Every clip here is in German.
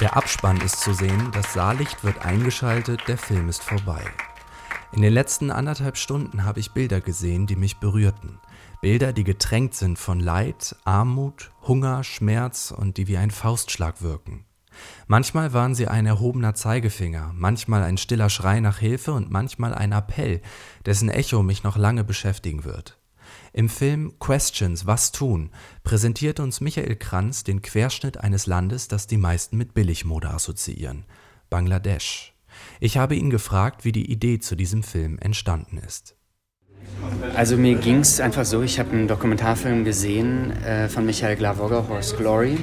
Der Abspann ist zu sehen, das Saallicht wird eingeschaltet, der Film ist vorbei. In den letzten anderthalb Stunden habe ich Bilder gesehen, die mich berührten. Bilder, die getränkt sind von Leid, Armut, Hunger, Schmerz und die wie ein Faustschlag wirken. Manchmal waren sie ein erhobener Zeigefinger, manchmal ein stiller Schrei nach Hilfe und manchmal ein Appell, dessen Echo mich noch lange beschäftigen wird. Im Film Questions, was tun, präsentiert uns Michael Kranz den Querschnitt eines Landes, das die meisten mit Billigmode assoziieren, Bangladesch. Ich habe ihn gefragt, wie die Idee zu diesem Film entstanden ist. Also mir ging es einfach so, ich habe einen Dokumentarfilm gesehen äh, von Michael Glavoga, Horse Glory.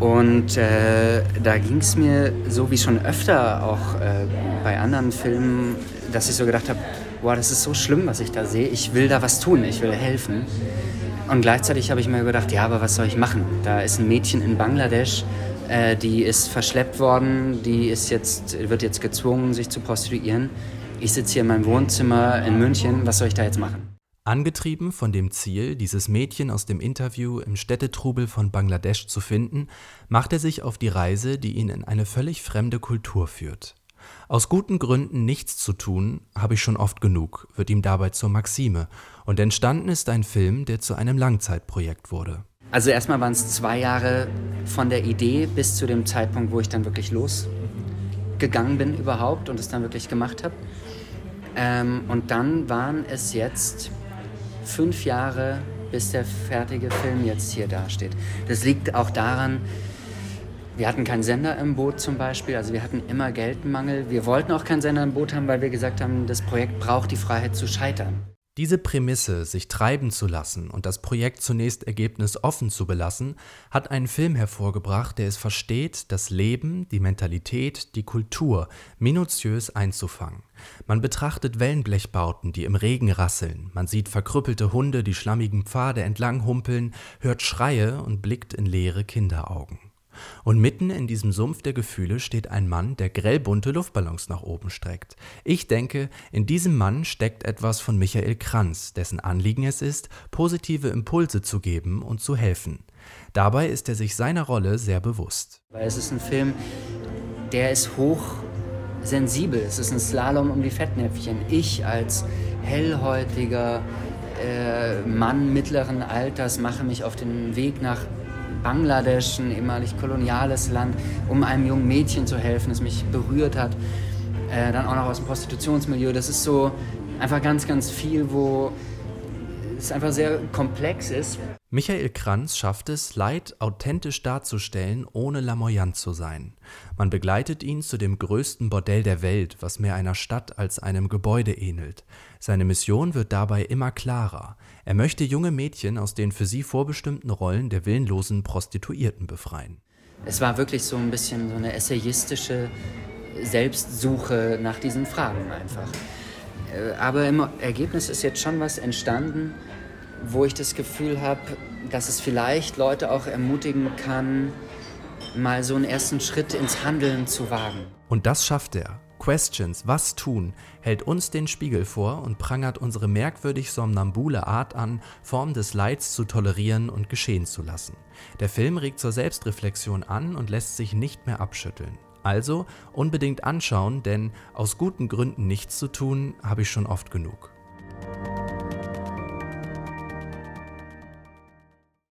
Und äh, da ging es mir so wie schon öfter auch äh, bei anderen Filmen, dass ich so gedacht habe, boah, das ist so schlimm, was ich da sehe. Ich will da was tun, ich will helfen. Und gleichzeitig habe ich mir gedacht, ja, aber was soll ich machen? Da ist ein Mädchen in Bangladesch, äh, die ist verschleppt worden, die ist jetzt, wird jetzt gezwungen, sich zu prostituieren. Ich sitze hier in meinem Wohnzimmer in München, was soll ich da jetzt machen? Angetrieben von dem Ziel, dieses Mädchen aus dem Interview im Städtetrubel von Bangladesch zu finden, macht er sich auf die Reise, die ihn in eine völlig fremde Kultur führt. Aus guten Gründen nichts zu tun, habe ich schon oft genug, wird ihm dabei zur Maxime, und entstanden ist ein Film, der zu einem Langzeitprojekt wurde. Also erstmal waren es zwei Jahre von der Idee bis zu dem Zeitpunkt, wo ich dann wirklich losgegangen bin überhaupt und es dann wirklich gemacht habe. Ähm, und dann waren es jetzt fünf Jahre, bis der fertige Film jetzt hier dasteht. Das liegt auch daran, wir hatten keinen Sender im Boot zum Beispiel, also wir hatten immer Geldmangel. Wir wollten auch keinen Sender im Boot haben, weil wir gesagt haben, das Projekt braucht die Freiheit zu scheitern. Diese Prämisse, sich treiben zu lassen und das Projekt zunächst ergebnisoffen zu belassen, hat einen Film hervorgebracht, der es versteht, das Leben, die Mentalität, die Kultur minutiös einzufangen. Man betrachtet Wellenblechbauten, die im Regen rasseln, man sieht verkrüppelte Hunde, die schlammigen Pfade entlang humpeln, hört Schreie und blickt in leere Kinderaugen. Und mitten in diesem Sumpf der Gefühle steht ein Mann, der grellbunte Luftballons nach oben streckt. Ich denke, in diesem Mann steckt etwas von Michael Kranz, dessen Anliegen es ist, positive Impulse zu geben und zu helfen. Dabei ist er sich seiner Rolle sehr bewusst. Weil es ist ein Film, der ist hoch sensibel. Es ist ein Slalom um die Fettnäpfchen. Ich als hellhäutiger äh, Mann mittleren Alters mache mich auf den Weg nach Bangladesch, ein ehemalig koloniales Land, um einem jungen Mädchen zu helfen, das mich berührt hat. Äh, dann auch noch aus dem Prostitutionsmilieu. Das ist so einfach ganz, ganz viel, wo es einfach sehr komplex ist. Michael Kranz schafft es, Leid authentisch darzustellen, ohne lamoyant zu sein. Man begleitet ihn zu dem größten Bordell der Welt, was mehr einer Stadt als einem Gebäude ähnelt. Seine Mission wird dabei immer klarer. Er möchte junge Mädchen aus den für sie vorbestimmten Rollen der willenlosen Prostituierten befreien. Es war wirklich so ein bisschen so eine essayistische Selbstsuche nach diesen Fragen einfach. Äh, aber im Ergebnis ist jetzt schon was entstanden, wo ich das Gefühl habe, dass es vielleicht Leute auch ermutigen kann, mal so einen ersten Schritt ins Handeln zu wagen. Und das schafft er. Questions, was tun, hält uns den Spiegel vor und prangert unsere merkwürdig somnambule Art an, Form des Leids zu tolerieren und geschehen zu lassen. Der Film regt zur Selbstreflexion an und lässt sich nicht mehr abschütteln. Also unbedingt anschauen, denn aus guten Gründen nichts zu tun, habe ich schon oft genug.